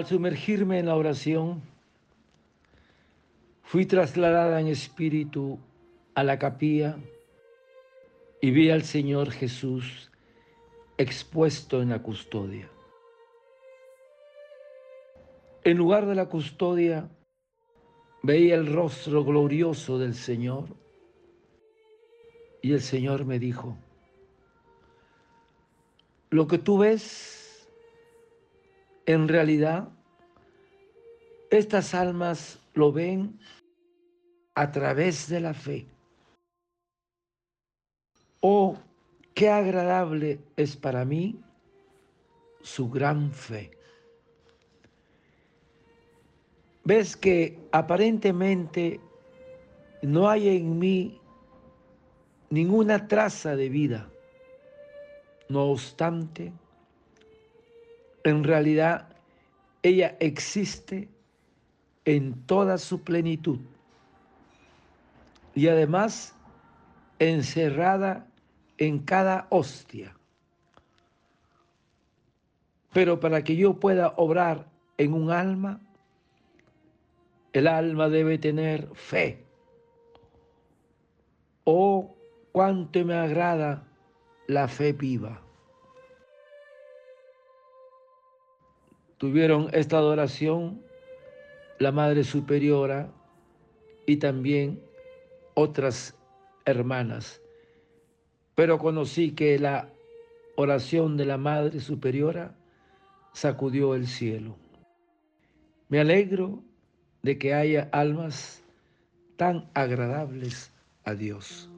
Al sumergirme en la oración, fui trasladada en espíritu a la capilla y vi al Señor Jesús expuesto en la custodia. En lugar de la custodia, veía el rostro glorioso del Señor y el Señor me dijo, lo que tú ves, en realidad, estas almas lo ven a través de la fe. Oh, qué agradable es para mí su gran fe. Ves que aparentemente no hay en mí ninguna traza de vida. No obstante, en realidad ella existe en toda su plenitud y además encerrada en cada hostia. Pero para que yo pueda obrar en un alma, el alma debe tener fe. Oh, cuánto me agrada la fe viva. Tuvieron esta adoración la Madre Superiora y también otras hermanas, pero conocí que la oración de la Madre Superiora sacudió el cielo. Me alegro de que haya almas tan agradables a Dios.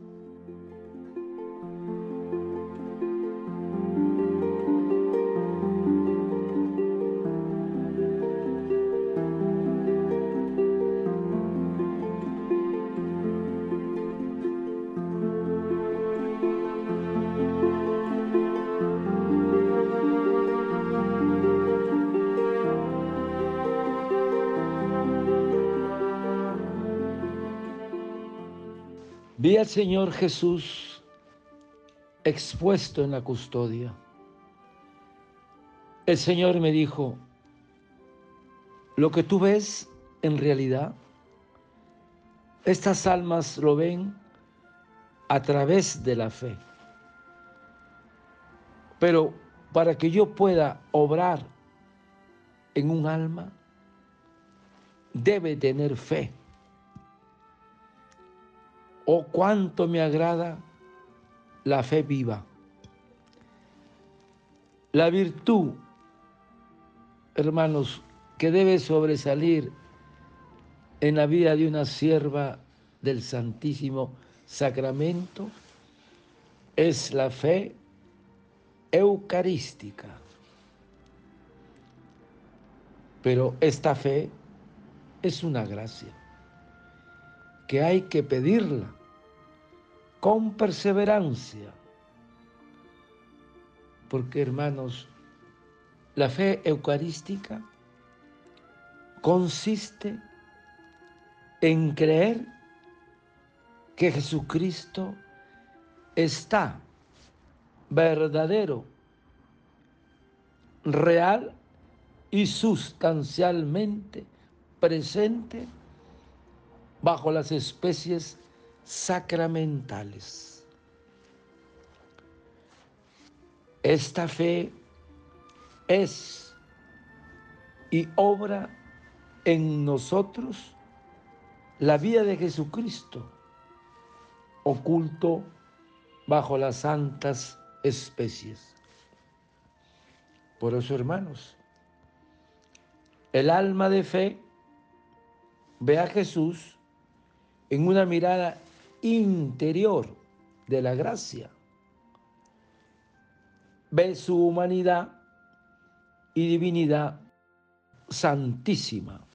Vi al Señor Jesús expuesto en la custodia. El Señor me dijo, lo que tú ves en realidad, estas almas lo ven a través de la fe. Pero para que yo pueda obrar en un alma, debe tener fe. Oh, cuánto me agrada la fe viva. La virtud, hermanos, que debe sobresalir en la vida de una sierva del Santísimo Sacramento es la fe eucarística. Pero esta fe es una gracia que hay que pedirla con perseverancia. Porque hermanos, la fe eucarística consiste en creer que Jesucristo está verdadero, real y sustancialmente presente bajo las especies sacramentales. Esta fe es y obra en nosotros la vida de Jesucristo, oculto bajo las santas especies. Por eso, hermanos, el alma de fe ve a Jesús en una mirada interior de la gracia. Ve su humanidad y divinidad santísima.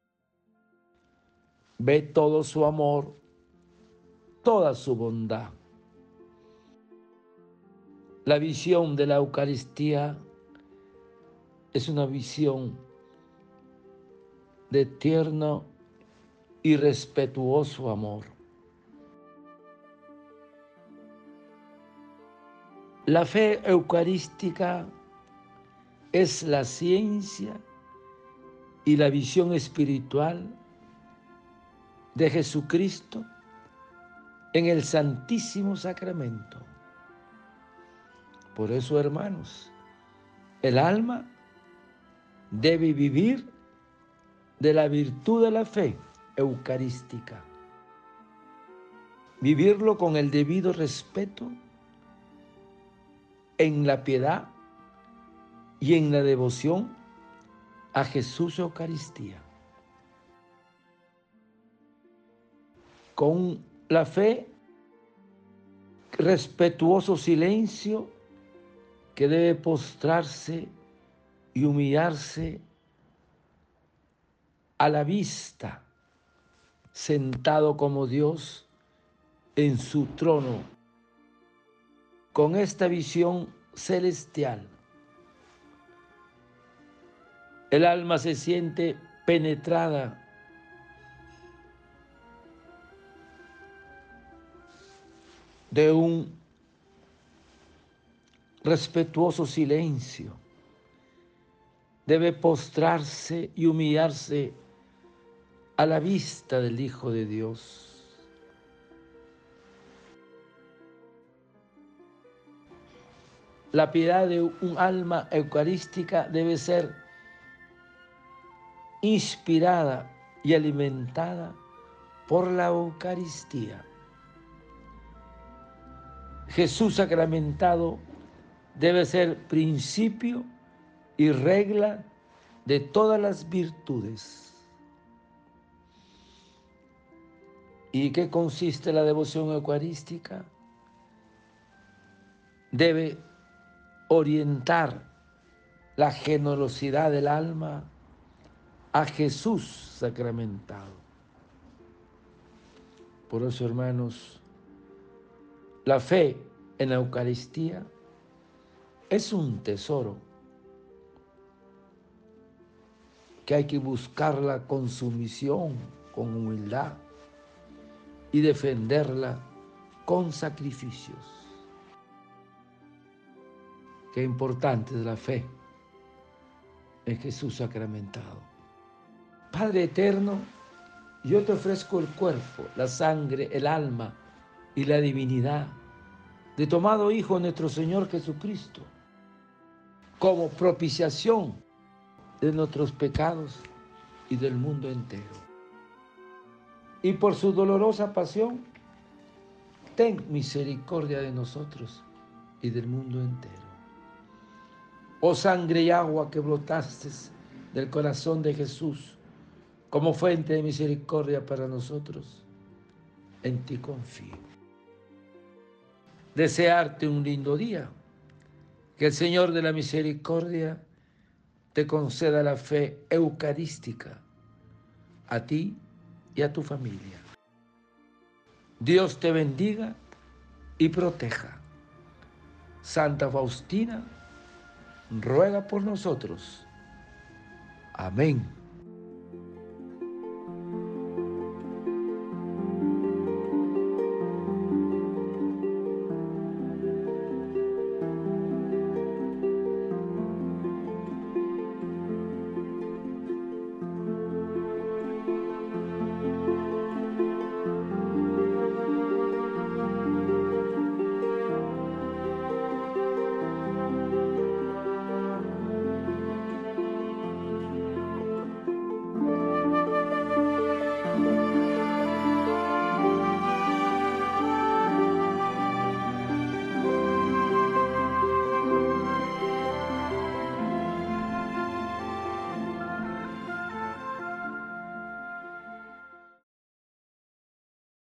Ve todo su amor, toda su bondad. La visión de la Eucaristía es una visión de tierno y respetuoso amor. La fe eucarística es la ciencia y la visión espiritual de Jesucristo en el Santísimo Sacramento. Por eso, hermanos, el alma debe vivir de la virtud de la fe eucarística. Vivirlo con el debido respeto en la piedad y en la devoción a Jesús Eucaristía. Con la fe, respetuoso silencio que debe postrarse y humillarse a la vista, sentado como Dios en su trono, con esta visión celestial el alma se siente penetrada de un respetuoso silencio. Debe postrarse y humillarse a la vista del Hijo de Dios. La piedad de un alma eucarística debe ser inspirada y alimentada por la Eucaristía. Jesús sacramentado debe ser principio y regla de todas las virtudes. ¿Y qué consiste la devoción eucarística? Debe orientar la generosidad del alma a Jesús sacramentado. Por eso, hermanos, la fe en la Eucaristía es un tesoro que hay que buscarla con sumisión, con humildad y defenderla con sacrificios. Qué importante es la fe en Jesús sacramentado. Padre eterno, yo te ofrezco el cuerpo, la sangre, el alma y la divinidad de tomado Hijo nuestro Señor Jesucristo, como propiciación de nuestros pecados y del mundo entero. Y por su dolorosa pasión, ten misericordia de nosotros y del mundo entero. Oh sangre y agua que brotaste del corazón de Jesús, como fuente de misericordia para nosotros, en ti confío. Desearte un lindo día, que el Señor de la Misericordia te conceda la fe eucarística a ti y a tu familia. Dios te bendiga y proteja. Santa Faustina, ruega por nosotros. Amén.